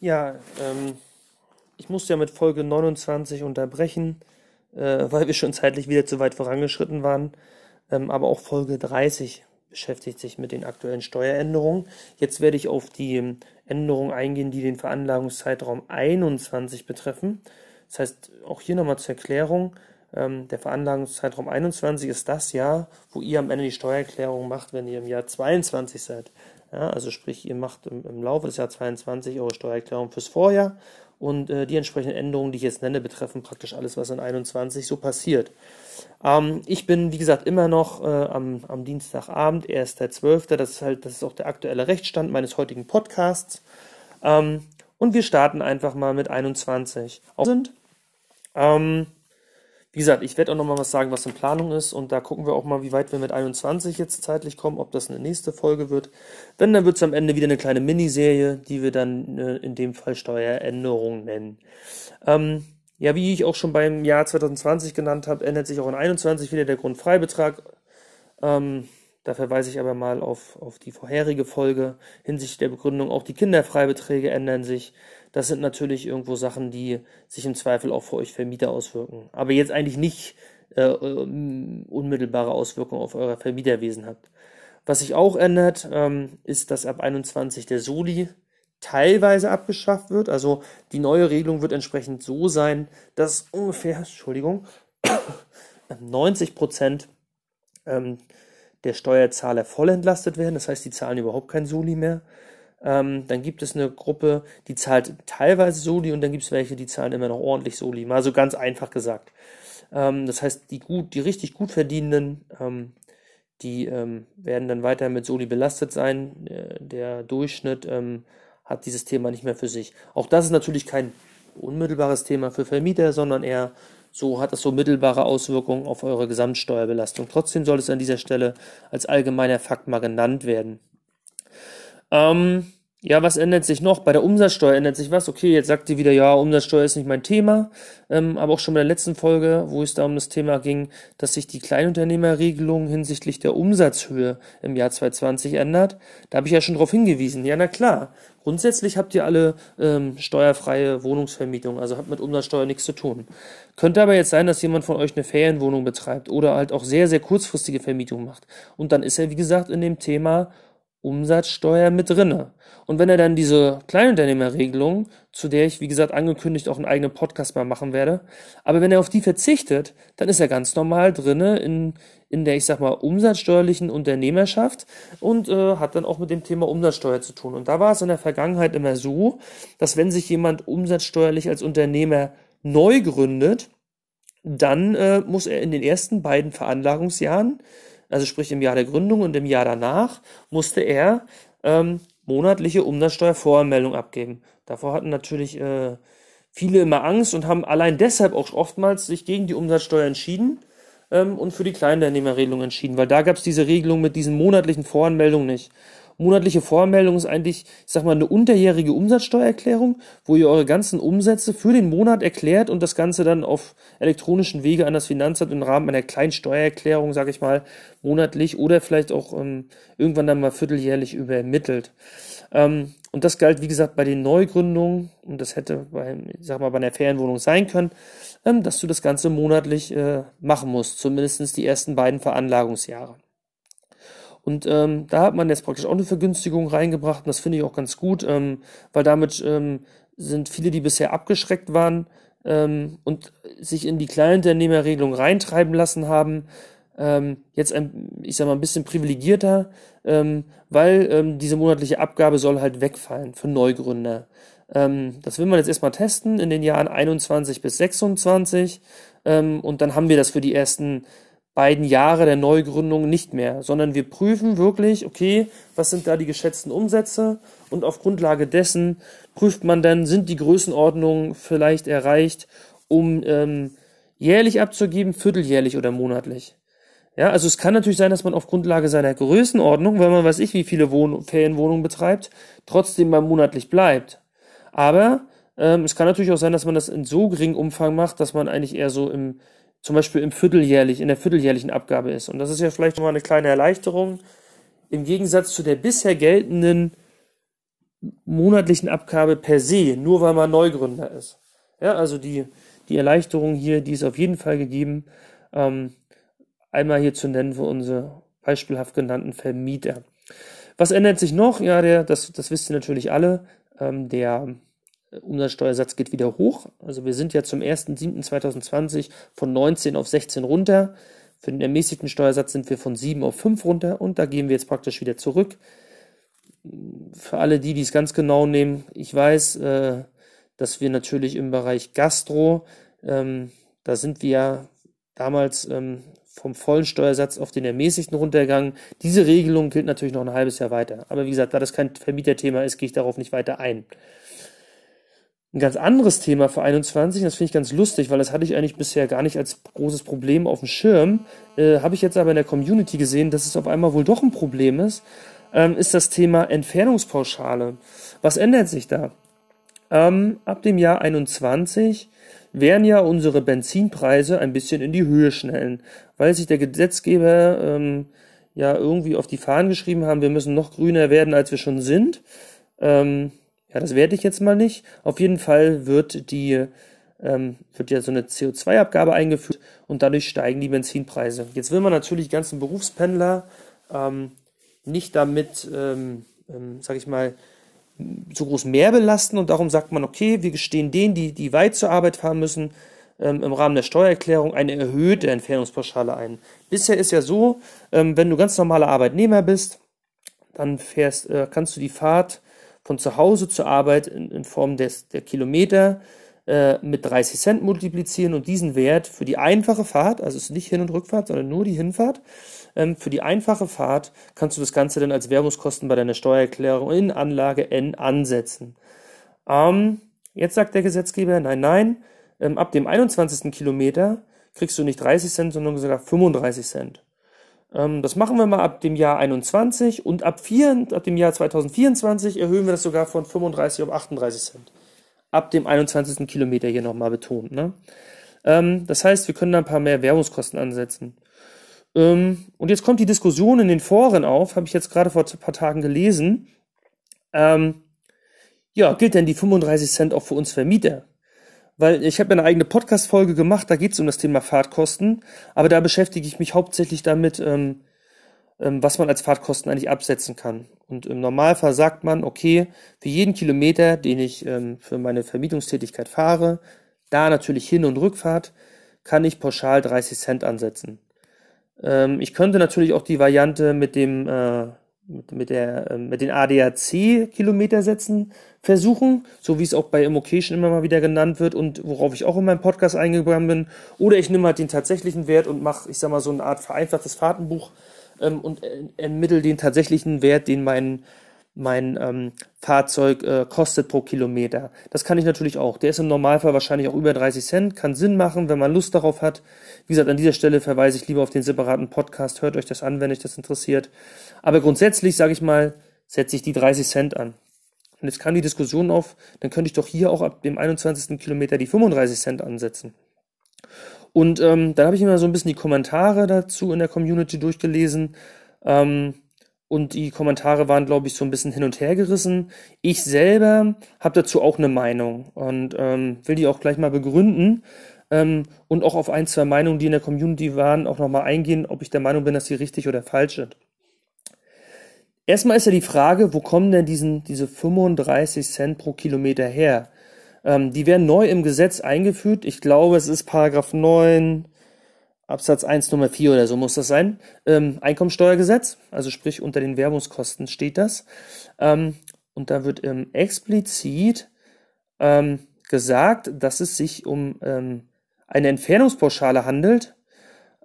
Ja, ähm, ich musste ja mit Folge 29 unterbrechen, äh, weil wir schon zeitlich wieder zu weit vorangeschritten waren. Ähm, aber auch Folge 30 beschäftigt sich mit den aktuellen Steueränderungen. Jetzt werde ich auf die ähm, Änderungen eingehen, die den Veranlagungszeitraum 21 betreffen. Das heißt, auch hier nochmal zur Erklärung, ähm, der Veranlagungszeitraum 21 ist das Jahr, wo ihr am Ende die Steuererklärung macht, wenn ihr im Jahr 22 seid. Ja, also sprich, ihr macht im, im Laufe des Jahres 22 eure Steuererklärung fürs Vorjahr und äh, die entsprechenden Änderungen, die ich jetzt nenne, betreffen praktisch alles, was in 21 so passiert. Ähm, ich bin, wie gesagt, immer noch äh, am, am Dienstagabend, 1.12., das ist halt, das ist auch der aktuelle Rechtsstand meines heutigen Podcasts. Ähm, und wir starten einfach mal mit 21. Sind, ähm, wie gesagt, ich werde auch noch mal was sagen, was in Planung ist und da gucken wir auch mal, wie weit wir mit 21 jetzt zeitlich kommen, ob das eine nächste Folge wird. Wenn, dann wird es am Ende wieder eine kleine Miniserie, die wir dann äh, in dem Fall Steueränderung nennen. Ähm, ja, wie ich auch schon beim Jahr 2020 genannt habe, ändert sich auch in 21 wieder der Grundfreibetrag. Ähm, da verweise ich aber mal auf, auf die vorherige Folge hinsichtlich der Begründung. Auch die Kinderfreibeträge ändern sich. Das sind natürlich irgendwo Sachen, die sich im Zweifel auch für euch Vermieter auswirken. Aber jetzt eigentlich nicht äh, äh unmittelbare Auswirkungen auf euer Vermieterwesen habt. Was sich auch ändert, ähm, ist, dass ab 21 der Soli teilweise abgeschafft wird. Also die neue Regelung wird entsprechend so sein, dass ungefähr, Entschuldigung, 90 Prozent ähm, der Steuerzahler voll entlastet werden. Das heißt, die zahlen überhaupt kein Soli mehr. Ähm, dann gibt es eine Gruppe, die zahlt teilweise Soli und dann gibt es welche, die zahlen immer noch ordentlich Soli. Mal so ganz einfach gesagt. Ähm, das heißt, die gut, die richtig gut verdienenden, ähm, die ähm, werden dann weiter mit Soli belastet sein. Äh, der Durchschnitt ähm, hat dieses Thema nicht mehr für sich. Auch das ist natürlich kein unmittelbares Thema für Vermieter, sondern eher so hat es so mittelbare Auswirkungen auf eure Gesamtsteuerbelastung. Trotzdem soll es an dieser Stelle als allgemeiner Fakt mal genannt werden. Ähm, ja, was ändert sich noch? Bei der Umsatzsteuer ändert sich was. Okay, jetzt sagt ihr wieder, ja, Umsatzsteuer ist nicht mein Thema. Ähm, aber auch schon bei der letzten Folge, wo es da um das Thema ging, dass sich die Kleinunternehmerregelung hinsichtlich der Umsatzhöhe im Jahr 2020 ändert. Da habe ich ja schon darauf hingewiesen. Ja, na klar. Grundsätzlich habt ihr alle ähm, steuerfreie Wohnungsvermietung, also habt mit Umsatzsteuer nichts zu tun. Könnte aber jetzt sein, dass jemand von euch eine Ferienwohnung betreibt oder halt auch sehr, sehr kurzfristige Vermietung macht. Und dann ist er, wie gesagt, in dem Thema Umsatzsteuer mit drinne. Und wenn er dann diese Kleinunternehmerregelung, zu der ich, wie gesagt, angekündigt auch einen eigenen Podcast mal machen werde, aber wenn er auf die verzichtet, dann ist er ganz normal drinne in, in der, ich sag mal, umsatzsteuerlichen Unternehmerschaft und äh, hat dann auch mit dem Thema Umsatzsteuer zu tun. Und da war es in der Vergangenheit immer so, dass wenn sich jemand umsatzsteuerlich als Unternehmer neu gründet, dann äh, muss er in den ersten beiden Veranlagungsjahren also sprich im Jahr der Gründung und im Jahr danach, musste er ähm, monatliche Umsatzsteuervoranmeldung abgeben. Davor hatten natürlich äh, viele immer Angst und haben allein deshalb auch oftmals sich gegen die Umsatzsteuer entschieden ähm, und für die Kleinunternehmerregelung entschieden, weil da gab es diese Regelung mit diesen monatlichen Voranmeldungen nicht. Monatliche Voranmeldung ist eigentlich, ich sag mal, eine unterjährige Umsatzsteuererklärung, wo ihr eure ganzen Umsätze für den Monat erklärt und das Ganze dann auf elektronischen Wege an das Finanzamt im Rahmen einer kleinen Steuererklärung, sage ich mal, monatlich oder vielleicht auch ähm, irgendwann dann mal vierteljährlich übermittelt. Ähm, und das galt, wie gesagt, bei den Neugründungen, und das hätte bei, ich sag mal, bei einer Ferienwohnung sein können, ähm, dass du das Ganze monatlich äh, machen musst, zumindest die ersten beiden Veranlagungsjahre. Und ähm, da hat man jetzt praktisch auch eine Vergünstigung reingebracht und das finde ich auch ganz gut, ähm, weil damit ähm, sind viele, die bisher abgeschreckt waren ähm, und sich in die Kleinunternehmerregelung reintreiben lassen haben, ähm, jetzt ein, ich sag mal, ein bisschen privilegierter, ähm, weil ähm, diese monatliche Abgabe soll halt wegfallen für Neugründer. Ähm, das will man jetzt erstmal testen in den Jahren 21 bis 26 ähm, und dann haben wir das für die ersten beiden Jahre der Neugründung nicht mehr, sondern wir prüfen wirklich, okay, was sind da die geschätzten Umsätze und auf Grundlage dessen prüft man dann, sind die Größenordnungen vielleicht erreicht, um ähm, jährlich abzugeben, vierteljährlich oder monatlich. Ja, also es kann natürlich sein, dass man auf Grundlage seiner Größenordnung, wenn man weiß ich, wie viele Wohn Ferienwohnungen betreibt, trotzdem mal monatlich bleibt. Aber ähm, es kann natürlich auch sein, dass man das in so geringem Umfang macht, dass man eigentlich eher so im zum Beispiel im Vierteljährlich, in der vierteljährlichen Abgabe ist. Und das ist ja vielleicht nochmal eine kleine Erleichterung im Gegensatz zu der bisher geltenden monatlichen Abgabe per se, nur weil man Neugründer ist. Ja, also die, die Erleichterung hier, die ist auf jeden Fall gegeben. Ähm, einmal hier zu nennen für unsere beispielhaft genannten Vermieter. Was ändert sich noch? Ja, der, das, das wisst ihr natürlich alle. Ähm, der Umsatzsteuersatz geht wieder hoch. Also wir sind ja zum 1.7.2020 von 19 auf 16 runter. Für den ermäßigten Steuersatz sind wir von 7 auf 5 runter und da gehen wir jetzt praktisch wieder zurück. Für alle die, die es ganz genau nehmen, ich weiß, äh, dass wir natürlich im Bereich Gastro, ähm, da sind wir damals ähm, vom vollen Steuersatz auf den ermäßigten runtergegangen. Diese Regelung gilt natürlich noch ein halbes Jahr weiter. Aber wie gesagt, da das kein Vermieterthema ist, gehe ich darauf nicht weiter ein. Ein ganz anderes Thema für 21, das finde ich ganz lustig, weil das hatte ich eigentlich bisher gar nicht als großes Problem auf dem Schirm, äh, habe ich jetzt aber in der Community gesehen, dass es auf einmal wohl doch ein Problem ist, ähm, ist das Thema Entfernungspauschale. Was ändert sich da? Ähm, ab dem Jahr 21 werden ja unsere Benzinpreise ein bisschen in die Höhe schnellen, weil sich der Gesetzgeber ähm, ja irgendwie auf die Fahnen geschrieben haben, wir müssen noch grüner werden, als wir schon sind. Ähm, ja, das werde ich jetzt mal nicht. Auf jeden Fall wird die ähm, wird ja so eine CO2-Abgabe eingeführt und dadurch steigen die Benzinpreise. Jetzt will man natürlich ganzen Berufspendler ähm, nicht damit, ähm, ähm, sag ich mal, so groß mehr belasten und darum sagt man, okay, wir gestehen denen, die, die weit zur Arbeit fahren müssen, ähm, im Rahmen der Steuererklärung eine erhöhte Entfernungspauschale ein. Bisher ist ja so, ähm, wenn du ganz normaler Arbeitnehmer bist, dann fährst, äh, kannst du die Fahrt von zu Hause zur Arbeit in, in Form des, der Kilometer äh, mit 30 Cent multiplizieren und diesen Wert für die einfache Fahrt, also es ist nicht Hin- und Rückfahrt, sondern nur die Hinfahrt, ähm, für die einfache Fahrt kannst du das Ganze dann als Werbungskosten bei deiner Steuererklärung in Anlage N ansetzen. Ähm, jetzt sagt der Gesetzgeber, nein, nein, ähm, ab dem 21. Kilometer kriegst du nicht 30 Cent, sondern sogar 35 Cent. Ähm, das machen wir mal ab dem Jahr 21 und ab, 4, ab dem Jahr 2024 erhöhen wir das sogar von 35 auf 38 Cent. Ab dem 21. Kilometer hier nochmal betont. Ne? Ähm, das heißt, wir können da ein paar mehr Werbungskosten ansetzen. Ähm, und jetzt kommt die Diskussion in den Foren auf, habe ich jetzt gerade vor ein paar Tagen gelesen. Ja, gilt denn die 35 Cent auch für uns Vermieter? Weil ich habe eine eigene Podcast-Folge gemacht, da geht es um das Thema Fahrtkosten, aber da beschäftige ich mich hauptsächlich damit, ähm, ähm, was man als Fahrtkosten eigentlich absetzen kann. Und im Normalfall sagt man, okay, für jeden Kilometer, den ich ähm, für meine Vermietungstätigkeit fahre, da natürlich Hin- und Rückfahrt, kann ich pauschal 30 Cent ansetzen. Ähm, ich könnte natürlich auch die Variante mit dem äh, mit, mit, der, äh, mit den ADAC-Kilometersätzen versuchen, so wie es auch bei Immocation immer mal wieder genannt wird und worauf ich auch in meinem Podcast eingegangen bin. Oder ich nehme halt den tatsächlichen Wert und mache, ich sag mal, so eine Art vereinfachtes Fahrtenbuch ähm, und äh, ermittle den tatsächlichen Wert, den mein mein ähm, Fahrzeug äh, kostet pro Kilometer. Das kann ich natürlich auch. Der ist im Normalfall wahrscheinlich auch über 30 Cent, kann Sinn machen, wenn man Lust darauf hat. Wie gesagt, an dieser Stelle verweise ich lieber auf den separaten Podcast. Hört euch das an, wenn euch das interessiert. Aber grundsätzlich, sage ich mal, setze ich die 30 Cent an. Und jetzt kam die Diskussion auf, dann könnte ich doch hier auch ab dem 21. Kilometer die 35 Cent ansetzen. Und ähm, dann habe ich mir so ein bisschen die Kommentare dazu in der Community durchgelesen. Ähm, und die Kommentare waren, glaube ich, so ein bisschen hin und her gerissen. Ich selber habe dazu auch eine Meinung und ähm, will die auch gleich mal begründen ähm, und auch auf ein, zwei Meinungen, die in der Community waren, auch nochmal eingehen, ob ich der Meinung bin, dass die richtig oder falsch sind. Erstmal ist ja die Frage, wo kommen denn diesen, diese 35 Cent pro Kilometer her? Ähm, die werden neu im Gesetz eingeführt. Ich glaube, es ist Paragraph 9, Absatz 1 Nummer 4 oder so muss das sein. Ähm, Einkommensteuergesetz, also sprich unter den Werbungskosten steht das. Ähm, und da wird ähm, explizit ähm, gesagt, dass es sich um ähm, eine Entfernungspauschale handelt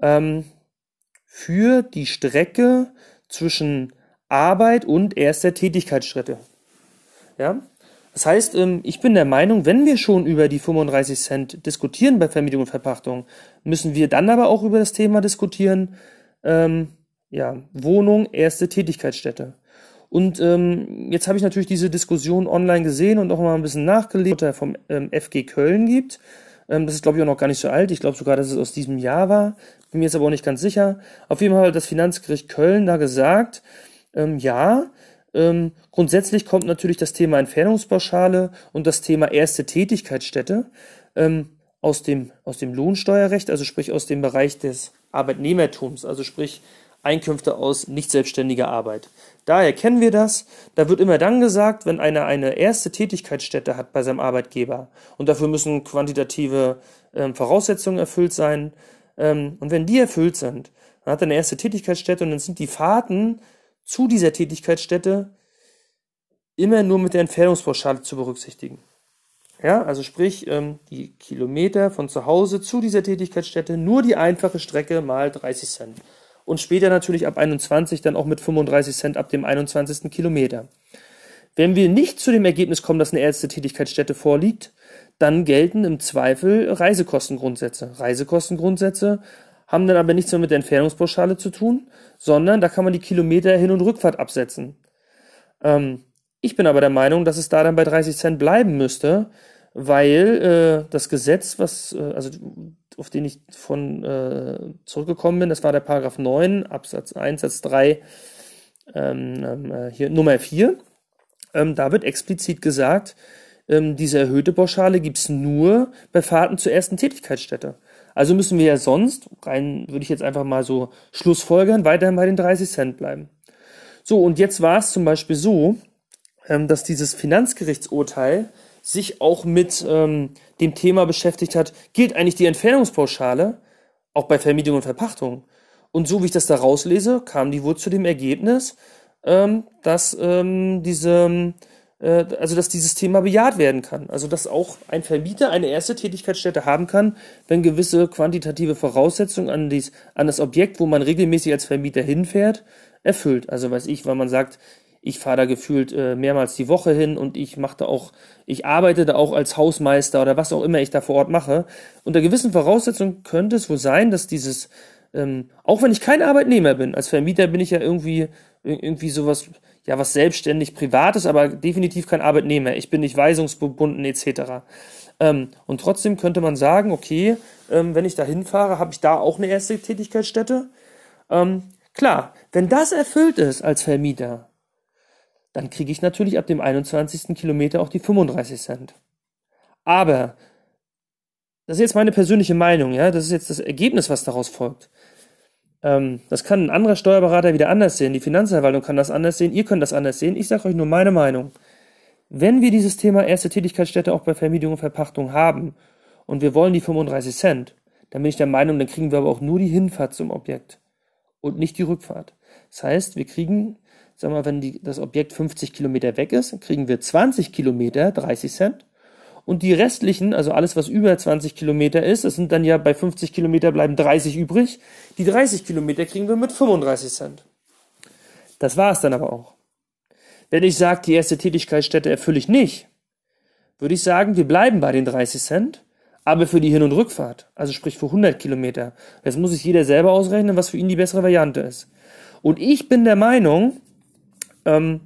ähm, für die Strecke zwischen Arbeit und erster Tätigkeitsschritte. Ja, das heißt, ähm, ich bin der Meinung, wenn wir schon über die 35 Cent diskutieren bei Vermietung und Verpachtung, müssen wir dann aber auch über das Thema diskutieren, ähm, ja, Wohnung, erste Tätigkeitsstätte. Und ähm, jetzt habe ich natürlich diese Diskussion online gesehen und auch mal ein bisschen nachgelesen, der vom ähm, FG Köln gibt. Ähm, das ist, glaube ich, auch noch gar nicht so alt. Ich glaube sogar, dass es aus diesem Jahr war. Bin mir jetzt aber auch nicht ganz sicher. Auf jeden Fall hat das Finanzgericht Köln da gesagt, ähm, ja, Ähm, grundsätzlich kommt natürlich das Thema Entfernungspauschale und das Thema erste Tätigkeitsstätte ähm, aus, dem, aus dem Lohnsteuerrecht, also sprich aus dem Bereich des Arbeitnehmertums, also sprich Einkünfte aus nicht selbstständiger Arbeit. Daher kennen wir das. Da wird immer dann gesagt, wenn einer eine erste Tätigkeitsstätte hat bei seinem Arbeitgeber und dafür müssen quantitative ähm, Voraussetzungen erfüllt sein. Ähm, und wenn die erfüllt sind, dann hat er eine erste Tätigkeitsstätte und dann sind die Fahrten zu dieser Tätigkeitsstätte immer nur mit der Entfernungspauschale zu berücksichtigen. Ja, also sprich, ähm, die Kilometer von zu Hause zu dieser Tätigkeitsstätte, nur die einfache Strecke mal 30 Cent. Und später natürlich ab 21 dann auch mit 35 Cent ab dem 21. Kilometer. Wenn wir nicht zu dem Ergebnis kommen, dass eine erste Tätigkeitsstätte vorliegt, dann gelten im Zweifel Reisekostengrundsätze. Reisekostengrundsätze haben dann aber nichts mehr mit der Entfernungspauschale zu tun, sondern da kann man die Kilometer Hin- und Rückfahrt absetzen. Ähm, ich bin aber der Meinung, dass es da dann bei 30 Cent bleiben müsste, weil äh, das Gesetz, was, äh, also auf den ich von äh, zurückgekommen bin, das war der Paragraph 9, Absatz 1, Satz 3, ähm, ähm, äh, hier Nummer 4. Ähm, da wird explizit gesagt, ähm, diese erhöhte Pauschale gibt's nur bei Fahrten zur ersten Tätigkeitsstätte. Also müssen wir ja sonst, rein würde ich jetzt einfach mal so Schlussfolgern, weiterhin bei den 30 Cent bleiben. So, und jetzt war es zum Beispiel so, ähm, dass dieses Finanzgerichtsurteil sich auch mit ähm, dem Thema beschäftigt hat, gilt eigentlich die Entfernungspauschale auch bei Vermietung und Verpachtung? Und so wie ich das da rauslese, kam die wohl zu dem Ergebnis, ähm, dass ähm, diese also dass dieses Thema bejaht werden kann. Also dass auch ein Vermieter eine erste Tätigkeitsstätte haben kann, wenn gewisse quantitative Voraussetzungen an, dies, an das Objekt, wo man regelmäßig als Vermieter hinfährt, erfüllt. Also weiß ich, weil man sagt, ich fahre da gefühlt äh, mehrmals die Woche hin und ich mache da auch, ich arbeite da auch als Hausmeister oder was auch immer ich da vor Ort mache. Unter gewissen Voraussetzungen könnte es wohl sein, dass dieses, ähm, auch wenn ich kein Arbeitnehmer bin, als Vermieter bin ich ja irgendwie, irgendwie sowas, ja, was selbstständig Privates, aber definitiv kein Arbeitnehmer. Ich bin nicht weisungsgebunden etc. Ähm, und trotzdem könnte man sagen, okay, ähm, wenn ich da hinfahre, habe ich da auch eine erste Tätigkeitsstätte. Ähm, klar, wenn das erfüllt ist als Vermieter, dann kriege ich natürlich ab dem 21. Kilometer auch die 35 Cent. Aber, das ist jetzt meine persönliche Meinung, ja, das ist jetzt das Ergebnis, was daraus folgt. Ähm, das kann ein anderer Steuerberater wieder anders sehen, die Finanzverwaltung kann das anders sehen, ihr könnt das anders sehen. Ich sage euch nur meine Meinung. Wenn wir dieses Thema erste Tätigkeitsstätte auch bei Vermietung und Verpachtung haben und wir wollen die 35 Cent, dann bin ich der Meinung, dann kriegen wir aber auch nur die Hinfahrt zum Objekt und nicht die Rückfahrt. Das heißt, wir kriegen Sagen wir, wenn die, das Objekt 50 Kilometer weg ist, kriegen wir 20 Kilometer 30 Cent. Und die restlichen, also alles, was über 20 Kilometer ist, das sind dann ja bei 50 Kilometer bleiben 30 übrig. Die 30 Kilometer kriegen wir mit 35 Cent. Das war es dann aber auch. Wenn ich sage, die erste Tätigkeitsstätte erfülle ich nicht, würde ich sagen, wir bleiben bei den 30 Cent, aber für die Hin- und Rückfahrt, also sprich für 100 Kilometer. Das muss sich jeder selber ausrechnen, was für ihn die bessere Variante ist. Und ich bin der Meinung, ähm,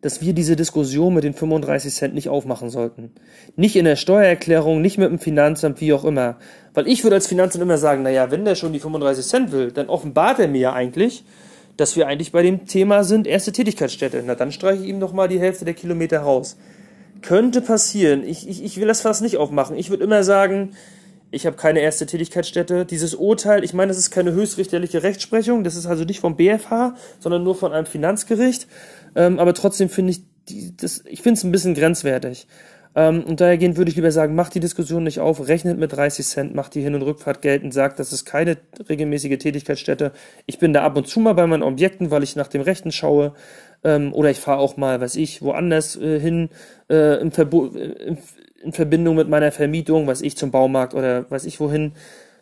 dass wir diese Diskussion mit den 35 Cent nicht aufmachen sollten. Nicht in der Steuererklärung, nicht mit dem Finanzamt, wie auch immer. Weil ich würde als Finanzamt immer sagen, naja, wenn der schon die 35 Cent will, dann offenbart er mir ja eigentlich, dass wir eigentlich bei dem Thema sind, erste Tätigkeitsstätte. Na, dann streiche ich ihm doch mal die Hälfte der Kilometer raus. Könnte passieren. Ich, ich, ich will das fast nicht aufmachen. Ich würde immer sagen, ich habe keine erste Tätigkeitsstätte. Dieses Urteil, ich meine, das ist keine höchstrichterliche Rechtsprechung, das ist also nicht vom BFH, sondern nur von einem Finanzgericht. Ähm, aber trotzdem finde ich, die, das, ich finde es ein bisschen grenzwertig. Ähm, und dahergehend würde ich lieber sagen, macht die Diskussion nicht auf, rechnet mit 30 Cent, macht die Hin- und Rückfahrt geltend, sagt, das ist keine regelmäßige Tätigkeitsstätte. Ich bin da ab und zu mal bei meinen Objekten, weil ich nach dem Rechten schaue. Ähm, oder ich fahre auch mal, weiß ich, woanders äh, hin, äh, im, Verbo im in Verbindung mit meiner Vermietung, was ich zum Baumarkt oder weiß ich wohin,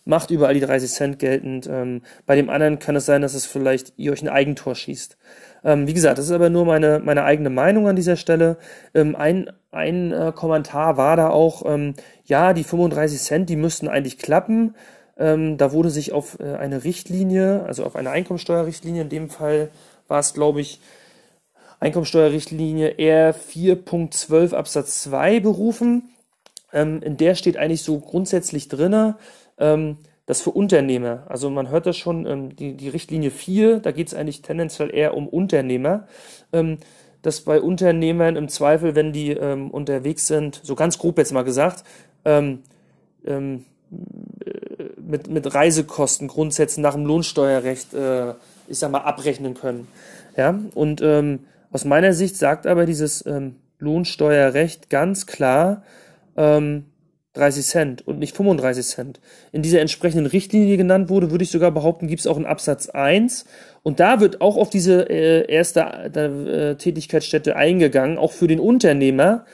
macht überall die 30 Cent geltend. Ähm, bei dem anderen kann es sein, dass es vielleicht ihr euch ein Eigentor schießt. Ähm, wie gesagt, das ist aber nur meine, meine eigene Meinung an dieser Stelle. Ähm, ein ein äh, Kommentar war da auch, ähm, ja, die 35 Cent, die müssten eigentlich klappen. Ähm, da wurde sich auf äh, eine Richtlinie, also auf eine Einkommensteuerrichtlinie, in dem Fall war es, glaube ich, Einkommensteuerrichtlinie R4.12 Absatz 2 berufen. Ähm, in der steht eigentlich so grundsätzlich drinne, ähm, dass für Unternehmer, also man hört das schon, ähm, die, die Richtlinie 4, da geht es eigentlich tendenziell eher um Unternehmer, ähm, dass bei Unternehmern im Zweifel, wenn die ähm, unterwegs sind, so ganz grob jetzt mal gesagt, ähm, äh, mit, mit Reisekosten Grundsätzen nach dem Lohnsteuerrecht, äh, ich sag mal, abrechnen können. Ja, und ähm, aus meiner Sicht sagt aber dieses ähm, Lohnsteuerrecht ganz klar, ähm, 30 Cent und nicht 35 Cent. In dieser entsprechenden Richtlinie, die genannt wurde, würde ich sogar behaupten, gibt es auch einen Absatz 1. Und da wird auch auf diese äh, erste äh, Tätigkeitsstätte eingegangen, auch für den Unternehmer.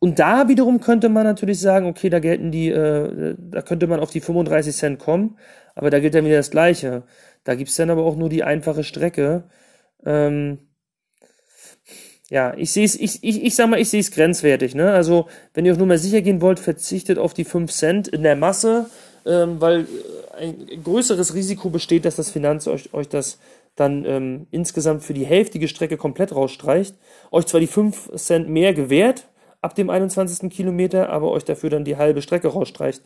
Und da wiederum könnte man natürlich sagen, okay, da gelten die, äh, da könnte man auf die 35 Cent kommen, aber da gilt dann wieder das Gleiche. Da gibt es dann aber auch nur die einfache Strecke. Ähm, ja, ich sehe es, ich, ich, ich sag mal, ich sehe es grenzwertig. Ne? Also, wenn ihr auch nur mal sicher gehen wollt, verzichtet auf die 5 Cent in der Masse, ähm, weil äh, ein größeres Risiko besteht, dass das Finanz euch, euch das dann ähm, insgesamt für die hälftige Strecke komplett rausstreicht. Euch zwar die 5 Cent mehr gewährt ab dem 21. Kilometer, aber euch dafür dann die halbe Strecke rausstreicht.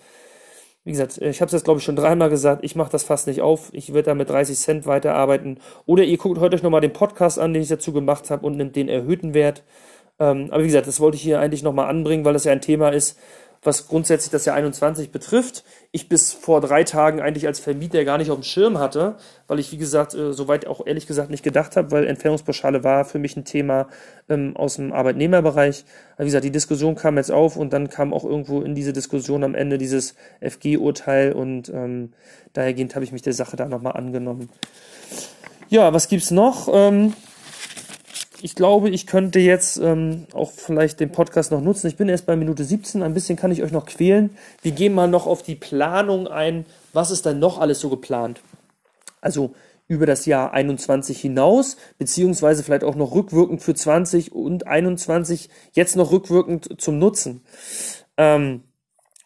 Wie gesagt, ich habe es jetzt glaube ich schon dreimal gesagt, ich mache das fast nicht auf. Ich werde da mit 30 Cent weiterarbeiten. Oder ihr guckt heute euch nochmal den Podcast an, den ich dazu gemacht habe und nimmt den erhöhten Wert. Ähm, aber wie gesagt, das wollte ich hier eigentlich nochmal anbringen, weil das ja ein Thema ist, was grundsätzlich das Jahr 21 betrifft. Ich bis vor drei Tagen eigentlich als Vermieter gar nicht auf dem Schirm hatte, weil ich, wie gesagt, äh, soweit auch ehrlich gesagt nicht gedacht habe, weil Entfernungspauschale war für mich ein Thema ähm, aus dem Arbeitnehmerbereich. Aber wie gesagt, die Diskussion kam jetzt auf und dann kam auch irgendwo in diese Diskussion am Ende dieses FG-Urteil und ähm, dahergehend habe ich mich der Sache da nochmal angenommen. Ja, was gibt's noch? Ähm, ich glaube, ich könnte jetzt ähm, auch vielleicht den Podcast noch nutzen. Ich bin erst bei Minute 17, ein bisschen kann ich euch noch quälen. Wir gehen mal noch auf die Planung ein. Was ist denn noch alles so geplant? Also über das Jahr 21 hinaus, beziehungsweise vielleicht auch noch rückwirkend für 20 und 21, jetzt noch rückwirkend zum Nutzen. Ähm,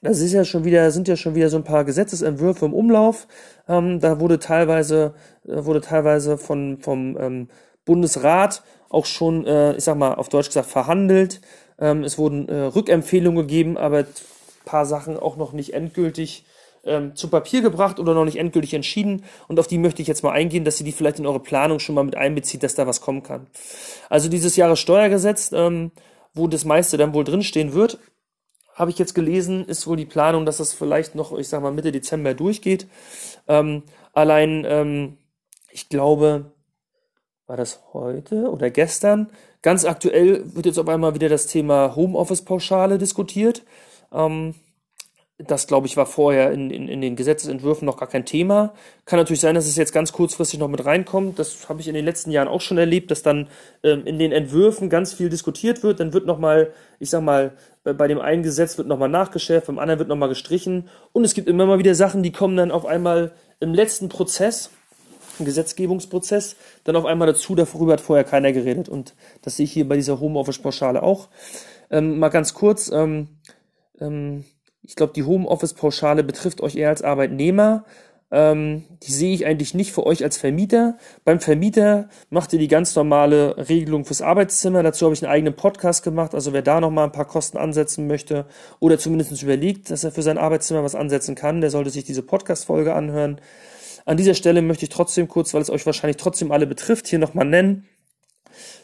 das ist ja schon wieder, sind ja schon wieder so ein paar Gesetzesentwürfe im Umlauf. Ähm, da wurde teilweise, äh, wurde teilweise von, vom ähm, Bundesrat auch schon, äh, ich sag mal, auf Deutsch gesagt, verhandelt. Ähm, es wurden äh, Rückempfehlungen gegeben, aber ein paar Sachen auch noch nicht endgültig ähm, zu Papier gebracht oder noch nicht endgültig entschieden. Und auf die möchte ich jetzt mal eingehen, dass ihr die vielleicht in eure Planung schon mal mit einbezieht, dass da was kommen kann. Also dieses Jahressteuergesetz, ähm, wo das meiste dann wohl drinstehen wird, habe ich jetzt gelesen, ist wohl die Planung, dass das vielleicht noch, ich sag mal, Mitte Dezember durchgeht. Ähm, allein, ähm, ich glaube, war das heute oder gestern? Ganz aktuell wird jetzt auf einmal wieder das Thema Homeoffice-Pauschale diskutiert. Ähm, das, glaube ich, war vorher in, in, in den Gesetzesentwürfen noch gar kein Thema. Kann natürlich sein, dass es jetzt ganz kurzfristig noch mit reinkommt. Das habe ich in den letzten Jahren auch schon erlebt, dass dann ähm, in den Entwürfen ganz viel diskutiert wird. Dann wird nochmal, ich sag mal, bei, bei dem einen Gesetz wird nochmal nachgeschärft, beim anderen wird nochmal gestrichen. Und es gibt immer mal wieder Sachen, die kommen dann auf einmal im letzten Prozess Gesetzgebungsprozess dann auf einmal dazu, darüber hat vorher keiner geredet. Und das sehe ich hier bei dieser Homeoffice-Pauschale auch. Ähm, mal ganz kurz, ähm, ähm, ich glaube, die Homeoffice-Pauschale betrifft euch eher als Arbeitnehmer. Ähm, die sehe ich eigentlich nicht für euch als Vermieter. Beim Vermieter macht ihr die ganz normale Regelung fürs Arbeitszimmer. Dazu habe ich einen eigenen Podcast gemacht. Also wer da nochmal ein paar Kosten ansetzen möchte oder zumindest überlegt, dass er für sein Arbeitszimmer was ansetzen kann, der sollte sich diese Podcast-Folge anhören. An dieser Stelle möchte ich trotzdem kurz, weil es euch wahrscheinlich trotzdem alle betrifft, hier nochmal nennen.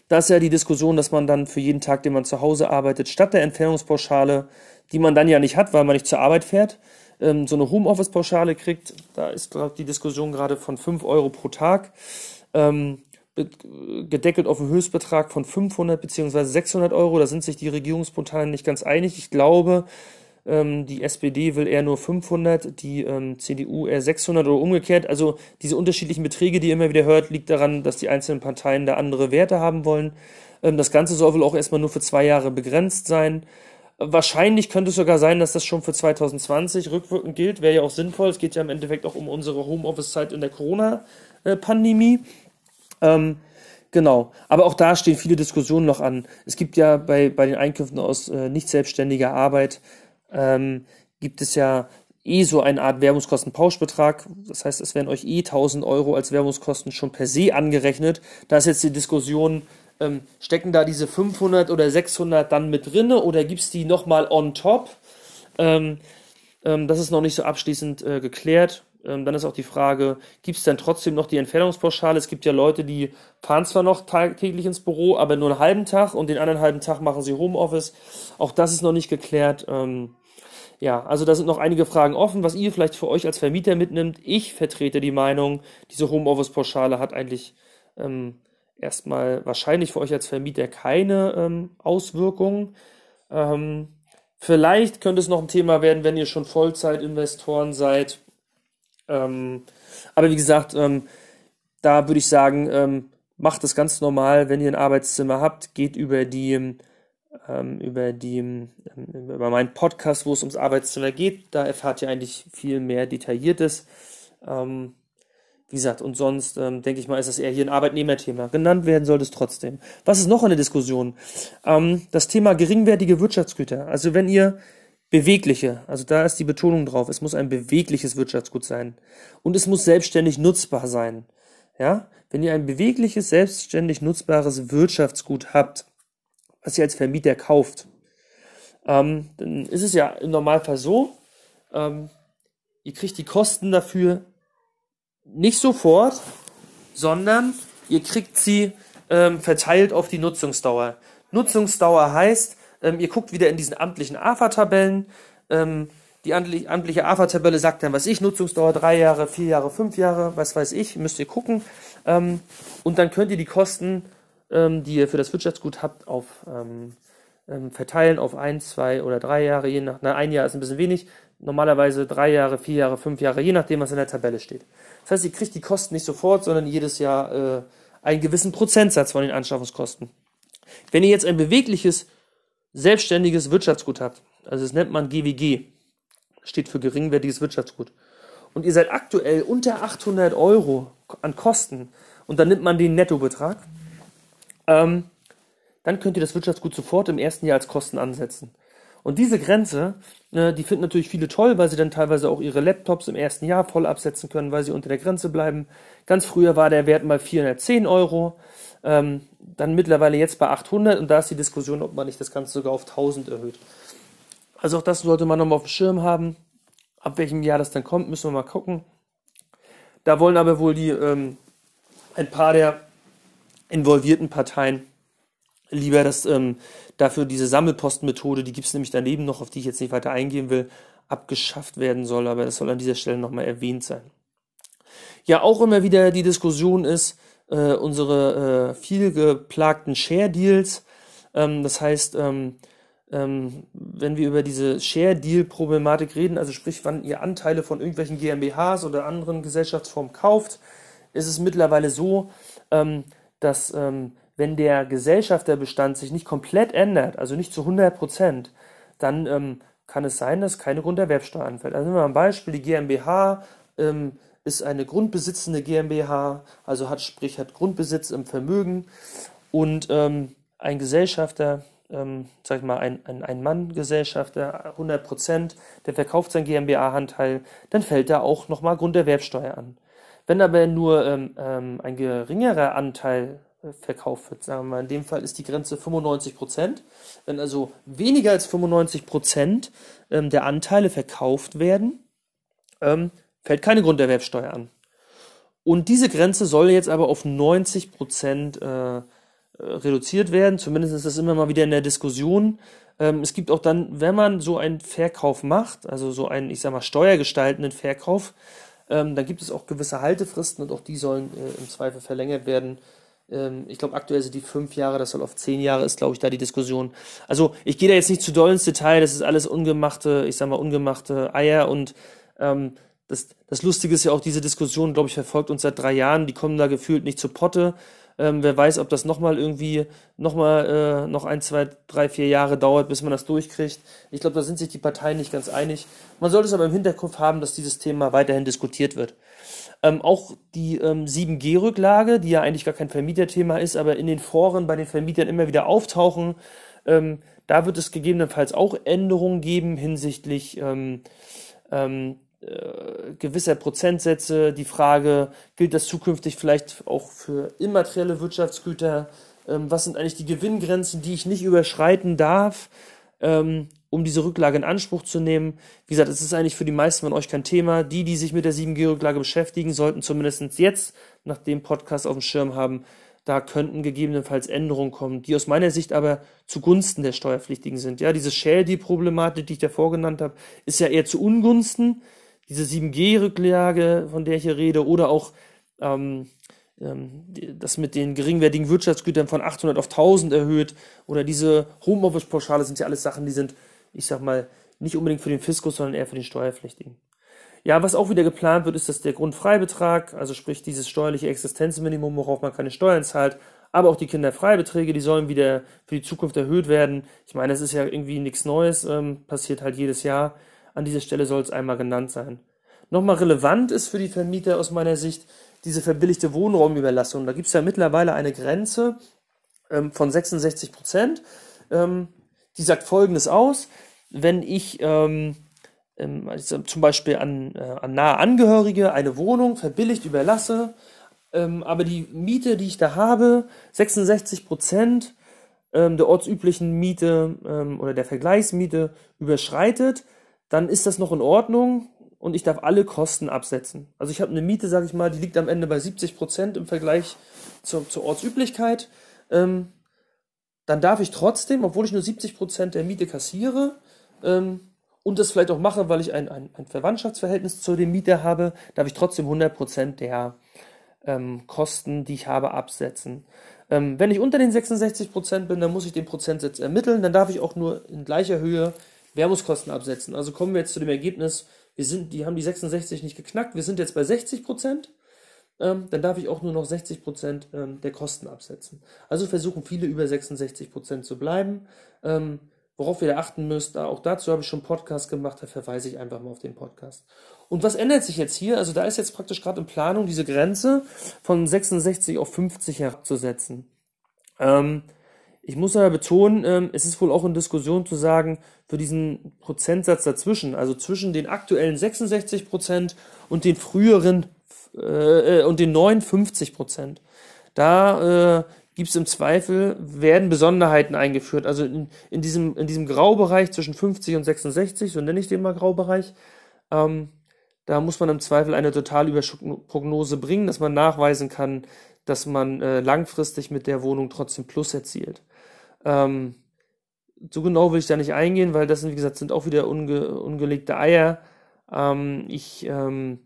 Da ist ja die Diskussion, dass man dann für jeden Tag, den man zu Hause arbeitet, statt der Entfernungspauschale, die man dann ja nicht hat, weil man nicht zur Arbeit fährt, ähm, so eine Homeoffice-Pauschale kriegt. Da ist glaub, die Diskussion gerade von 5 Euro pro Tag. Ähm, gedeckelt auf einen Höchstbetrag von 500 bzw. 600 Euro. Da sind sich die Regierungsparteien nicht ganz einig. Ich glaube, die SPD will eher nur 500, die ähm, CDU eher 600 oder umgekehrt. Also diese unterschiedlichen Beträge, die ihr immer wieder hört, liegt daran, dass die einzelnen Parteien da andere Werte haben wollen. Ähm, das Ganze soll wohl auch erstmal nur für zwei Jahre begrenzt sein. Wahrscheinlich könnte es sogar sein, dass das schon für 2020 rückwirkend gilt. Wäre ja auch sinnvoll. Es geht ja im Endeffekt auch um unsere Homeoffice-Zeit in der Corona-Pandemie. Ähm, Genau, aber auch da stehen viele Diskussionen noch an. Es gibt ja bei, bei den Einkünften aus äh, nicht selbstständiger Arbeit ähm, gibt es ja eh so eine Art Werbungskostenpauschbetrag. Das heißt, es werden euch eh 1000 Euro als Werbungskosten schon per se angerechnet. Da ist jetzt die Diskussion, ähm, stecken da diese 500 oder 600 dann mit drinne oder gibt es die nochmal on top? Ähm, ähm, das ist noch nicht so abschließend äh, geklärt. Ähm, dann ist auch die Frage, gibt es denn trotzdem noch die Entfernungspauschale? Es gibt ja Leute, die fahren zwar noch täglich ins Büro, aber nur einen halben Tag und den anderen halben Tag machen sie Homeoffice. Auch das ist noch nicht geklärt. Ähm, ja, also da sind noch einige Fragen offen, was ihr vielleicht für euch als Vermieter mitnimmt. Ich vertrete die Meinung, diese Homeoffice-Pauschale hat eigentlich ähm, erstmal wahrscheinlich für euch als Vermieter keine ähm, Auswirkungen. Ähm, vielleicht könnte es noch ein Thema werden, wenn ihr schon Vollzeitinvestoren seid. Ähm, aber wie gesagt, ähm, da würde ich sagen, ähm, macht es ganz normal, wenn ihr ein Arbeitszimmer habt, geht über die ähm, über die über meinen Podcast, wo es ums Arbeitszimmer geht. Da erfahrt ihr eigentlich viel mehr Detailliertes. Ähm, wie gesagt, und sonst ähm, denke ich mal, ist das eher hier ein Arbeitnehmerthema. Genannt werden sollte es trotzdem. Was ist noch eine Diskussion? Ähm, das Thema geringwertige Wirtschaftsgüter. Also wenn ihr bewegliche, also da ist die Betonung drauf, es muss ein bewegliches Wirtschaftsgut sein. Und es muss selbstständig nutzbar sein. Ja, wenn ihr ein bewegliches, selbstständig nutzbares Wirtschaftsgut habt, was ihr als Vermieter kauft, ähm, dann ist es ja im Normalfall so, ähm, ihr kriegt die Kosten dafür nicht sofort, sondern ihr kriegt sie ähm, verteilt auf die Nutzungsdauer. Nutzungsdauer heißt, ähm, ihr guckt wieder in diesen amtlichen AFA-Tabellen. Ähm, die amtliche AFA-Tabelle sagt dann, was ich, Nutzungsdauer drei Jahre, vier Jahre, fünf Jahre, was weiß ich, müsst ihr gucken. Ähm, und dann könnt ihr die Kosten, die ihr für das Wirtschaftsgut habt, auf ähm, verteilen auf ein, zwei oder drei Jahre, je nach, na, ein Jahr ist ein bisschen wenig, normalerweise drei Jahre, vier Jahre, fünf Jahre, je nachdem, was in der Tabelle steht. Das heißt, ihr kriegt die Kosten nicht sofort, sondern jedes Jahr äh, einen gewissen Prozentsatz von den Anschaffungskosten. Wenn ihr jetzt ein bewegliches, selbstständiges Wirtschaftsgut habt, also das nennt man GWG, steht für geringwertiges Wirtschaftsgut, und ihr seid aktuell unter 800 Euro an Kosten und dann nimmt man den Nettobetrag, ähm, dann könnt ihr das Wirtschaftsgut sofort im ersten Jahr als Kosten ansetzen. Und diese Grenze, äh, die finden natürlich viele toll, weil sie dann teilweise auch ihre Laptops im ersten Jahr voll absetzen können, weil sie unter der Grenze bleiben. Ganz früher war der Wert mal 410 Euro, ähm, dann mittlerweile jetzt bei 800 und da ist die Diskussion, ob man nicht das Ganze sogar auf 1000 erhöht. Also auch das sollte man nochmal auf dem Schirm haben. Ab welchem Jahr das dann kommt, müssen wir mal gucken. Da wollen aber wohl die ähm, ein paar der involvierten Parteien lieber das ähm, dafür diese Sammelpostenmethode, die gibt es nämlich daneben noch, auf die ich jetzt nicht weiter eingehen will, abgeschafft werden soll, aber das soll an dieser Stelle nochmal erwähnt sein. Ja, auch immer wieder die Diskussion ist, äh, unsere äh, viel geplagten Share-Deals, ähm, das heißt, ähm, ähm, wenn wir über diese Share-Deal-Problematik reden, also sprich, wann ihr Anteile von irgendwelchen GmbHs oder anderen Gesellschaftsformen kauft, ist es mittlerweile so, ähm, dass ähm, wenn der Gesellschafterbestand sich nicht komplett ändert, also nicht zu 100 Prozent, dann ähm, kann es sein, dass keine Grunderwerbsteuer anfällt. Also nehmen wir mal ein Beispiel, die GmbH ähm, ist eine grundbesitzende GmbH, also hat, sprich, hat Grundbesitz im Vermögen und ähm, ein Gesellschafter, ähm, sag ich mal, ein, ein, ein Mann-Gesellschafter, 100 Prozent, der verkauft sein GmbH-Anteil, dann fällt da auch nochmal Grunderwerbsteuer an. Wenn aber nur ähm, ähm, ein geringerer Anteil verkauft wird. Sagen wir mal, in dem Fall ist die Grenze 95 Prozent. Wenn also weniger als 95 Prozent ähm, der Anteile verkauft werden, ähm, fällt keine Grunderwerbsteuer an. Und diese Grenze soll jetzt aber auf 90 Prozent äh, äh, reduziert werden. Zumindest ist das immer mal wieder in der Diskussion. Ähm, es gibt auch dann, wenn man so einen Verkauf macht, also so einen, ich sag mal, steuergestaltenden Verkauf, ähm, dann gibt es auch gewisse Haltefristen und auch die sollen äh, im Zweifel verlängert werden ähm, ich glaube, aktuell sind die fünf Jahre, das soll auf zehn Jahre, ist, glaube ich, da die Diskussion. Also, ich gehe da jetzt nicht zu doll ins Detail, das ist alles ungemachte, ich sag mal, ungemachte Eier und ähm, das, das Lustige ist ja auch, diese Diskussion, glaube ich, verfolgt uns seit drei Jahren, die kommen da gefühlt nicht zu Potte. Ähm, wer weiß, ob das nochmal irgendwie, nochmal äh, noch ein, zwei, drei, vier Jahre dauert, bis man das durchkriegt. Ich glaube, da sind sich die Parteien nicht ganz einig. Man sollte es aber im Hinterkopf haben, dass dieses Thema weiterhin diskutiert wird. Ähm, auch die ähm, 7G-Rücklage, die ja eigentlich gar kein Vermieterthema ist, aber in den Foren bei den Vermietern immer wieder auftauchen. Ähm, da wird es gegebenenfalls auch Änderungen geben hinsichtlich ähm, ähm, äh, gewisser Prozentsätze. Die Frage, gilt das zukünftig vielleicht auch für immaterielle Wirtschaftsgüter? Ähm, was sind eigentlich die Gewinngrenzen, die ich nicht überschreiten darf? um diese Rücklage in Anspruch zu nehmen. Wie gesagt, es ist eigentlich für die meisten von euch kein Thema. Die, die sich mit der 7G-Rücklage beschäftigen, sollten zumindest jetzt nach dem Podcast auf dem Schirm haben, da könnten gegebenenfalls Änderungen kommen, die aus meiner Sicht aber zugunsten der Steuerpflichtigen sind. Ja, diese Share-Deal-Problematik, die ich davor genannt habe, ist ja eher zu Ungunsten. Diese 7G-Rücklage, von der ich hier rede, oder auch ähm, ähm, das mit den geringwertigen Wirtschaftsgütern von 800 auf 1000 erhöht oder diese Homeoffice-Pauschale sind ja alles Sachen, die sind, ich sag mal, nicht unbedingt für den Fiskus, sondern eher für den Steuerpflichtigen. Ja, was auch wieder geplant wird, ist, dass der Grundfreibetrag, also sprich dieses steuerliche Existenzminimum, worauf man keine Steuern zahlt, aber auch die Kinderfreibeträge, die sollen wieder für die Zukunft erhöht werden. Ich meine, es ist ja irgendwie nichts Neues, ähm, passiert halt jedes Jahr. An dieser Stelle soll es einmal genannt sein. Nochmal relevant ist für die Vermieter aus meiner Sicht diese verbilligte Wohnraumüberlassung. Da gibt es ja mittlerweile eine Grenze ähm, von 66 Prozent. Ähm, die sagt Folgendes aus. Wenn ich ähm, ähm, also zum Beispiel an, äh, an nahe Angehörige eine Wohnung verbilligt überlasse, ähm, aber die Miete, die ich da habe, 66 Prozent ähm, der ortsüblichen Miete oder der Vergleichsmiete überschreitet, dann ist das noch in Ordnung und ich darf alle Kosten absetzen. Also ich habe eine Miete, sage ich mal, die liegt am Ende bei 70 Prozent im Vergleich zur, zur Ortsüblichkeit. Ähm, dann darf ich trotzdem, obwohl ich nur 70 Prozent der Miete kassiere, ähm, und das vielleicht auch mache, weil ich ein, ein, ein Verwandtschaftsverhältnis zu dem Mieter habe, darf ich trotzdem 100% der ähm, Kosten, die ich habe, absetzen. Ähm, wenn ich unter den 66% bin, dann muss ich den Prozentsatz ermitteln, dann darf ich auch nur in gleicher Höhe Werbungskosten absetzen. Also kommen wir jetzt zu dem Ergebnis, wir sind, die haben die 66 nicht geknackt, wir sind jetzt bei 60%, ähm, dann darf ich auch nur noch 60% ähm, der Kosten absetzen. Also versuchen viele über 66% zu bleiben. Ähm, Worauf ihr da achten müsst, auch dazu habe ich schon einen Podcast gemacht, da verweise ich einfach mal auf den Podcast. Und was ändert sich jetzt hier? Also da ist jetzt praktisch gerade in Planung, diese Grenze von 66 auf 50 herabzusetzen. Ähm, ich muss aber betonen, ähm, es ist wohl auch in Diskussion zu sagen, für diesen Prozentsatz dazwischen, also zwischen den aktuellen 66 Prozent und den früheren äh, äh und den neuen 50 Prozent. Da äh, gibt es im Zweifel, werden Besonderheiten eingeführt. Also in, in, diesem, in diesem Graubereich zwischen 50 und 66, so nenne ich den mal Graubereich, ähm, da muss man im Zweifel eine Totalüberprognose bringen, dass man nachweisen kann, dass man äh, langfristig mit der Wohnung trotzdem Plus erzielt. Ähm, so genau will ich da nicht eingehen, weil das sind, wie gesagt, sind auch wieder unge ungelegte Eier. Ähm, ich ähm,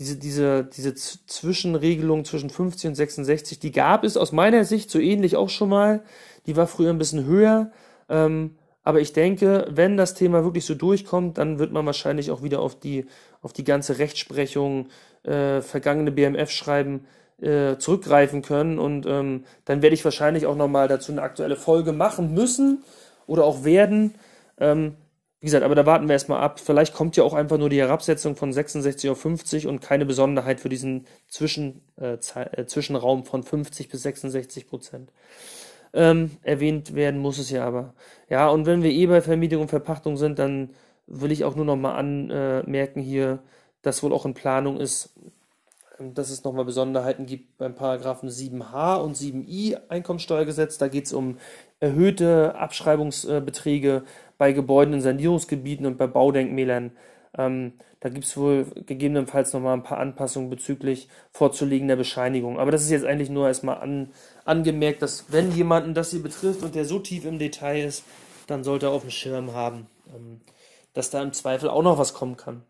diese, diese, diese Zwischenregelung zwischen 50 und 66, die gab es aus meiner Sicht so ähnlich auch schon mal. Die war früher ein bisschen höher. Ähm, aber ich denke, wenn das Thema wirklich so durchkommt, dann wird man wahrscheinlich auch wieder auf die, auf die ganze Rechtsprechung, äh, vergangene BMF-Schreiben äh, zurückgreifen können. Und ähm, dann werde ich wahrscheinlich auch nochmal dazu eine aktuelle Folge machen müssen oder auch werden. Ähm, wie gesagt, aber da warten wir erstmal ab. Vielleicht kommt ja auch einfach nur die Herabsetzung von 66 auf 50 und keine Besonderheit für diesen Zwischen, äh, äh, Zwischenraum von 50 bis 66 Prozent. Ähm, erwähnt werden muss es ja aber. Ja, und wenn wir eh bei Vermietung und Verpachtung sind, dann will ich auch nur noch mal anmerken hier, dass wohl auch in Planung ist, dass es nochmal Besonderheiten gibt beim Paragraphen 7h und 7i Einkommensteuergesetz. Da geht es um erhöhte Abschreibungsbeträge bei Gebäuden in Sanierungsgebieten und bei Baudenkmälern. Ähm, da gibt es wohl gegebenenfalls nochmal ein paar Anpassungen bezüglich vorzulegender Bescheinigung. Aber das ist jetzt eigentlich nur erstmal an, angemerkt, dass wenn jemanden das hier betrifft und der so tief im Detail ist, dann sollte er auf dem Schirm haben, ähm, dass da im Zweifel auch noch was kommen kann.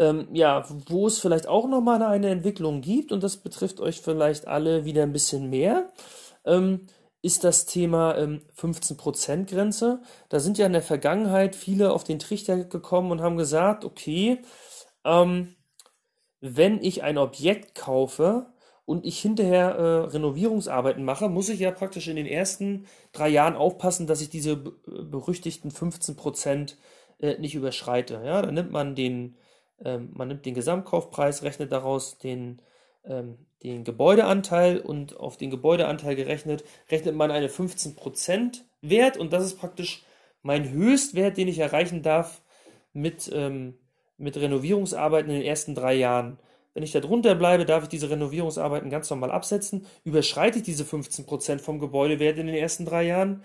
Ähm, ja, wo es vielleicht auch nochmal eine Entwicklung gibt, und das betrifft euch vielleicht alle wieder ein bisschen mehr, ähm, ist das Thema ähm, 15%-Grenze. Da sind ja in der Vergangenheit viele auf den Trichter gekommen und haben gesagt, okay, ähm, wenn ich ein Objekt kaufe und ich hinterher äh, Renovierungsarbeiten mache, muss ich ja praktisch in den ersten drei Jahren aufpassen, dass ich diese berüchtigten 15% äh, nicht überschreite. Ja, dann nimmt man den, ähm, man nimmt den Gesamtkaufpreis, rechnet daraus den ähm, den Gebäudeanteil und auf den Gebäudeanteil gerechnet, rechnet man eine 15% Wert und das ist praktisch mein Höchstwert, den ich erreichen darf mit, ähm, mit Renovierungsarbeiten in den ersten drei Jahren. Wenn ich da drunter bleibe, darf ich diese Renovierungsarbeiten ganz normal absetzen. Überschreite ich diese 15% vom Gebäudewert in den ersten drei Jahren,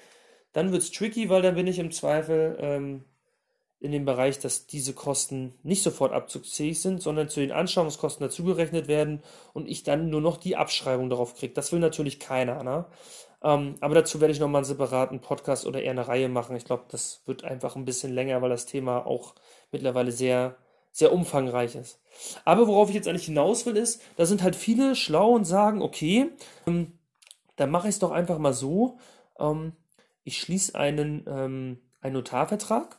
dann wird es tricky, weil dann bin ich im Zweifel ähm, in dem Bereich, dass diese Kosten nicht sofort abzugsfähig sind, sondern zu den Anschauungskosten dazugerechnet werden und ich dann nur noch die Abschreibung darauf kriege. Das will natürlich keiner. Ne? Ähm, aber dazu werde ich nochmal einen separaten Podcast oder eher eine Reihe machen. Ich glaube, das wird einfach ein bisschen länger, weil das Thema auch mittlerweile sehr, sehr umfangreich ist. Aber worauf ich jetzt eigentlich hinaus will, ist, da sind halt viele schlau und sagen, okay, ähm, dann mache ich es doch einfach mal so. Ähm, ich schließe einen, ähm, einen Notarvertrag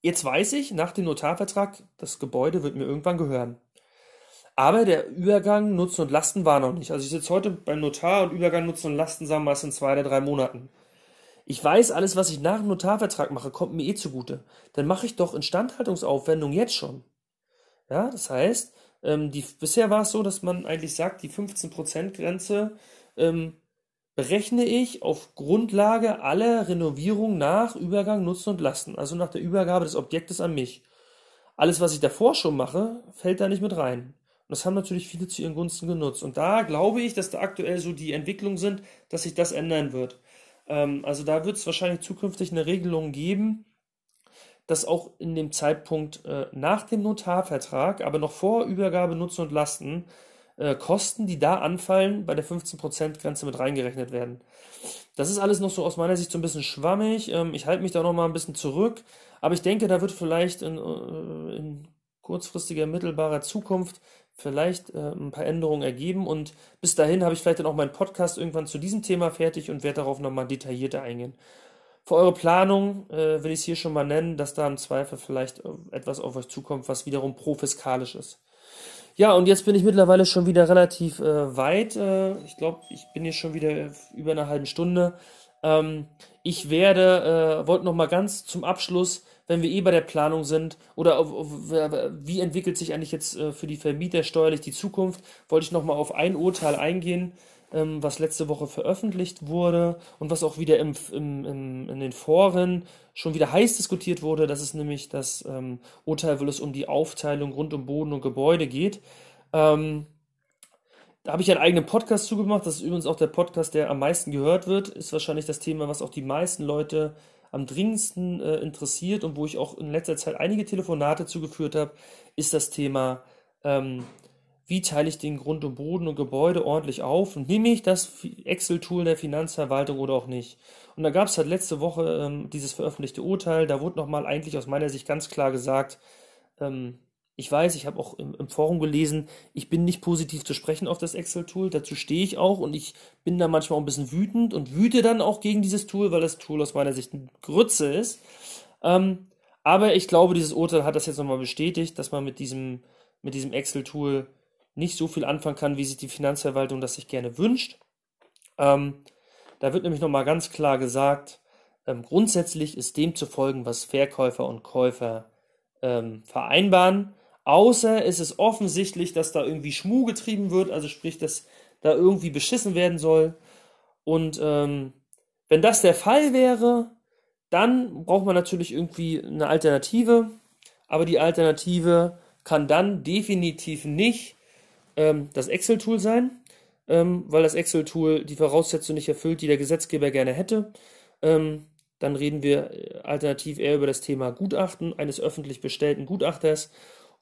Jetzt weiß ich, nach dem Notarvertrag, das Gebäude wird mir irgendwann gehören. Aber der Übergang Nutzen und Lasten war noch nicht. Also ich sitze heute beim Notar und Übergang Nutzen und Lasten sagen wir es in zwei oder drei Monaten. Ich weiß, alles, was ich nach dem Notarvertrag mache, kommt mir eh zugute. Dann mache ich doch Instandhaltungsaufwendung jetzt schon. Ja, das heißt, ähm, die, bisher war es so, dass man eigentlich sagt, die 15% Grenze ähm, berechne ich auf Grundlage aller Renovierungen nach Übergang, Nutzen und Lasten, also nach der Übergabe des Objektes an mich. Alles, was ich davor schon mache, fällt da nicht mit rein. Und das haben natürlich viele zu ihren Gunsten genutzt. Und da glaube ich, dass da aktuell so die Entwicklungen sind, dass sich das ändern wird. Ähm, also da wird es wahrscheinlich zukünftig eine Regelung geben, dass auch in dem Zeitpunkt äh, nach dem Notarvertrag, aber noch vor Übergabe Nutzen und Lasten, Kosten, die da anfallen, bei der 15%-Grenze mit reingerechnet werden. Das ist alles noch so aus meiner Sicht so ein bisschen schwammig. Ähm, ich halte mich da noch mal ein bisschen zurück, aber ich denke, da wird vielleicht in, äh, in kurzfristiger, mittelbarer Zukunft vielleicht äh, ein paar Änderungen ergeben und bis dahin habe ich vielleicht dann auch meinen Podcast irgendwann zu diesem Thema fertig und werde darauf nochmal detaillierter eingehen. Für eure Planung äh, will ich es hier schon mal nennen, dass da im Zweifel vielleicht äh, etwas auf euch zukommt, was wiederum profiskalisch ist. Ja, und jetzt bin ich mittlerweile schon wieder relativ äh, weit. Äh, ich glaube, ich bin hier schon wieder über eine halbe Stunde. Ähm, ich werde, äh, wollte noch mal ganz zum Abschluss, wenn wir eh bei der Planung sind, oder auf, auf, wie entwickelt sich eigentlich jetzt äh, für die Vermieter steuerlich die Zukunft, wollte ich noch mal auf ein Urteil eingehen, ähm, was letzte Woche veröffentlicht wurde und was auch wieder im, im, im, in den Foren schon wieder heiß diskutiert wurde. Das ist nämlich das ähm, Urteil, wo es um die Aufteilung rund um Boden und Gebäude geht. Ähm, da habe ich einen eigenen Podcast zugemacht. Das ist übrigens auch der Podcast, der am meisten gehört wird. Ist wahrscheinlich das Thema, was auch die meisten Leute am dringendsten äh, interessiert und wo ich auch in letzter Zeit einige Telefonate zugeführt habe, ist das Thema ähm, wie teile ich den Grund und Boden und Gebäude ordentlich auf und nehme ich das Excel-Tool der Finanzverwaltung oder auch nicht. Und da gab es halt letzte Woche ähm, dieses veröffentlichte Urteil, da wurde nochmal eigentlich aus meiner Sicht ganz klar gesagt, ähm, ich weiß, ich habe auch im, im, Forum gelesen, ich bin nicht positiv zu sprechen auf das Excel-Tool, dazu stehe ich auch und ich bin da manchmal auch ein bisschen wütend und wüte dann auch gegen dieses Tool, weil das Tool aus meiner Sicht ein Grütze ist. Ähm, aber ich glaube, dieses Urteil hat das jetzt nochmal bestätigt, dass man mit diesem, mit diesem Excel-Tool nicht so viel anfangen kann, wie sich die Finanzverwaltung das sich gerne wünscht. Ähm, da wird nämlich nochmal ganz klar gesagt, ähm, grundsätzlich ist dem zu folgen, was Verkäufer und Käufer ähm, vereinbaren, außer es ist offensichtlich, dass da irgendwie Schmuh getrieben wird, also sprich, dass da irgendwie beschissen werden soll. Und ähm, wenn das der Fall wäre, dann braucht man natürlich irgendwie eine Alternative, aber die Alternative kann dann definitiv nicht ähm, das Excel-Tool sein, ähm, weil das Excel-Tool die Voraussetzung nicht erfüllt, die der Gesetzgeber gerne hätte. Ähm, dann reden wir äh, alternativ eher über das Thema Gutachten eines öffentlich bestellten Gutachters.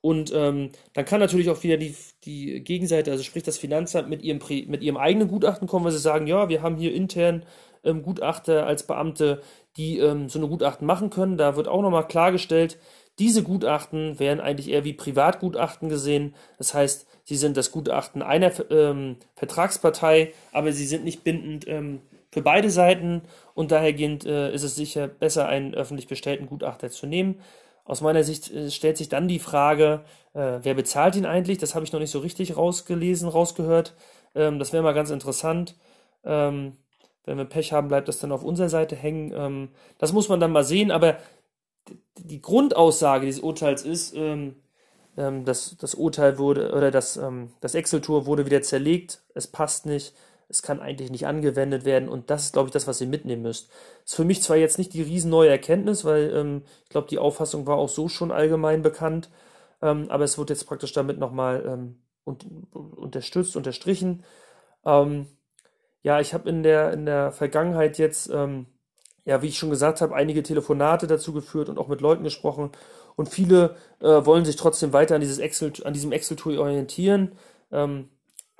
Und ähm, dann kann natürlich auch wieder die, die Gegenseite, also sprich das Finanzamt, mit ihrem, mit ihrem eigenen Gutachten kommen, weil sie sagen, ja, wir haben hier intern ähm, Gutachter als Beamte, die ähm, so eine Gutachten machen können. Da wird auch nochmal klargestellt, diese Gutachten werden eigentlich eher wie Privatgutachten gesehen. Das heißt, sie sind das Gutachten einer ähm, Vertragspartei, aber sie sind nicht bindend ähm, für beide Seiten und dahergehend äh, ist es sicher besser, einen öffentlich bestellten Gutachter zu nehmen. Aus meiner Sicht äh, stellt sich dann die Frage, äh, wer bezahlt ihn eigentlich? Das habe ich noch nicht so richtig rausgelesen, rausgehört. Ähm, das wäre mal ganz interessant. Ähm, wenn wir Pech haben, bleibt das dann auf unserer Seite hängen. Ähm, das muss man dann mal sehen, aber die Grundaussage dieses Urteils ist, ähm, ähm, dass das Urteil wurde oder das, ähm, das Excel-Tour wurde wieder zerlegt, es passt nicht, es kann eigentlich nicht angewendet werden und das ist, glaube ich, das, was ihr mitnehmen müsst. Ist für mich zwar jetzt nicht die riesen neue Erkenntnis, weil ähm, ich glaube, die Auffassung war auch so schon allgemein bekannt, ähm, aber es wird jetzt praktisch damit nochmal ähm, und, unterstützt, unterstrichen. Ähm, ja, ich habe in der, in der Vergangenheit jetzt ähm, ja, wie ich schon gesagt habe, einige Telefonate dazu geführt und auch mit Leuten gesprochen. Und viele äh, wollen sich trotzdem weiter an, dieses Excel, an diesem Excel-Tool orientieren. Ähm,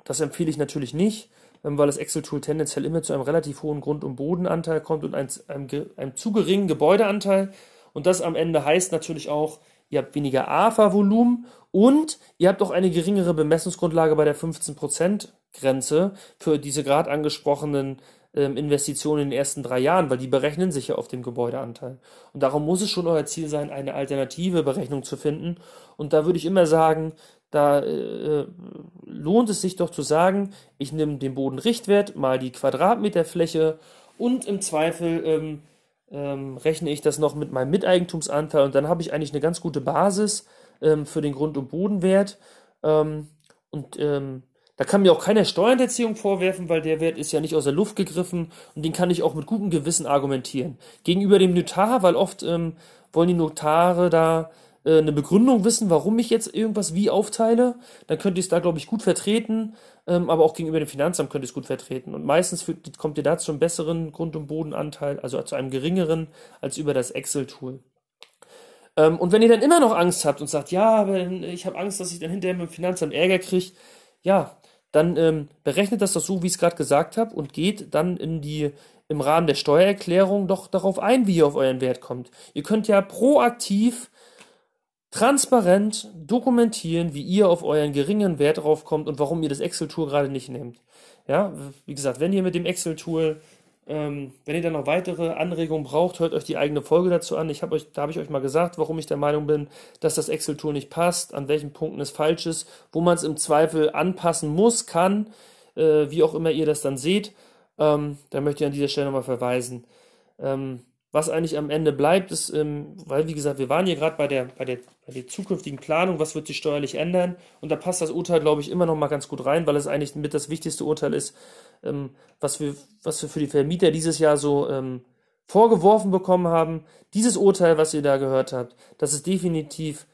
das empfehle ich natürlich nicht, ähm, weil das Excel-Tool tendenziell immer zu einem relativ hohen Grund- und Bodenanteil kommt und einem, einem, einem zu geringen Gebäudeanteil. Und das am Ende heißt natürlich auch, ihr habt weniger AFA-Volumen und ihr habt auch eine geringere Bemessungsgrundlage bei der 15%-Grenze für diese gerade angesprochenen ähm, Investitionen in den ersten drei Jahren, weil die berechnen sich ja auf dem Gebäudeanteil. Und darum muss es schon euer Ziel sein, eine alternative Berechnung zu finden. Und da würde ich immer sagen, da äh, lohnt es sich doch zu sagen, ich nehme den Bodenrichtwert mal die Quadratmeterfläche und im Zweifel ähm, ähm, rechne ich das noch mit meinem Miteigentumsanteil und dann habe ich eigentlich eine ganz gute Basis ähm, für den Grund- und Bodenwert. Ähm, und ähm, da kann mir auch keiner Steuerhinterziehung vorwerfen, weil der Wert ist ja nicht aus der Luft gegriffen und den kann ich auch mit gutem Gewissen argumentieren. Gegenüber dem Notar, weil oft ähm, wollen die Notare da äh, eine Begründung wissen, warum ich jetzt irgendwas wie aufteile, dann könnte ich es da, glaube ich, gut vertreten, ähm, aber auch gegenüber dem Finanzamt könnte ich es gut vertreten. Und meistens führt, kommt ihr da zu einem besseren Grund- und Bodenanteil, also zu einem geringeren, als über das Excel-Tool. Ähm, und wenn ihr dann immer noch Angst habt und sagt, ja, aber ich habe Angst, dass ich dann hinterher mit dem Finanzamt Ärger kriege, ja, dann ähm, berechnet das doch so, wie ich es gerade gesagt habe, und geht dann in die im Rahmen der Steuererklärung doch darauf ein, wie ihr auf euren Wert kommt. Ihr könnt ja proaktiv, transparent dokumentieren, wie ihr auf euren geringen Wert draufkommt und warum ihr das Excel-Tool gerade nicht nehmt. Ja, wie gesagt, wenn ihr mit dem Excel-Tool ähm, wenn ihr dann noch weitere Anregungen braucht, hört euch die eigene Folge dazu an. Ich hab euch, da habe ich euch mal gesagt, warum ich der Meinung bin, dass das Excel-Tool nicht passt, an welchen Punkten es falsch ist, wo man es im Zweifel anpassen muss, kann, äh, wie auch immer ihr das dann seht. Ähm, da möchte ich an dieser Stelle nochmal verweisen. Ähm, was eigentlich am Ende bleibt, ist, ähm, weil wie gesagt, wir waren hier gerade bei der, bei, der, bei der zukünftigen Planung, was wird sich steuerlich ändern und da passt das Urteil, glaube ich, immer noch mal ganz gut rein, weil es eigentlich mit das wichtigste Urteil ist, ähm, was, wir, was wir für die Vermieter dieses Jahr so ähm, vorgeworfen bekommen haben. Dieses Urteil, was ihr da gehört habt, das ist definitiv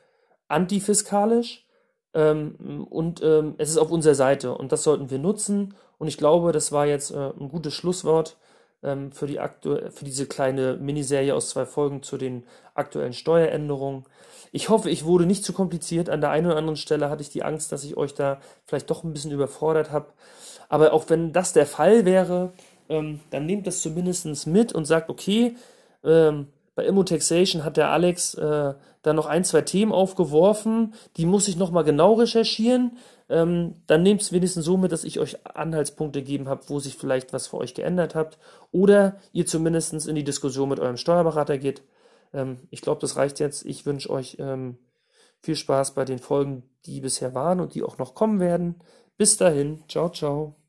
antifiskalisch ähm, und ähm, es ist auf unserer Seite und das sollten wir nutzen und ich glaube, das war jetzt äh, ein gutes Schlusswort ähm, für, die für diese kleine Miniserie aus zwei Folgen zu den aktuellen Steueränderungen. Ich hoffe, ich wurde nicht zu kompliziert. An der einen oder anderen Stelle hatte ich die Angst, dass ich euch da vielleicht doch ein bisschen überfordert habe. Aber auch wenn das der Fall wäre, ähm, dann nehmt das zumindest mit und sagt, okay, ähm, bei Immotaxation hat der Alex äh, da noch ein, zwei Themen aufgeworfen, die muss ich nochmal genau recherchieren. Ähm, dann nehmt es wenigstens so mit, dass ich euch Anhaltspunkte gegeben habe, wo sich vielleicht was für euch geändert habt. Oder ihr zumindest in die Diskussion mit eurem Steuerberater geht. Ähm, ich glaube, das reicht jetzt. Ich wünsche euch ähm, viel Spaß bei den Folgen, die bisher waren und die auch noch kommen werden. Bis dahin, ciao, ciao.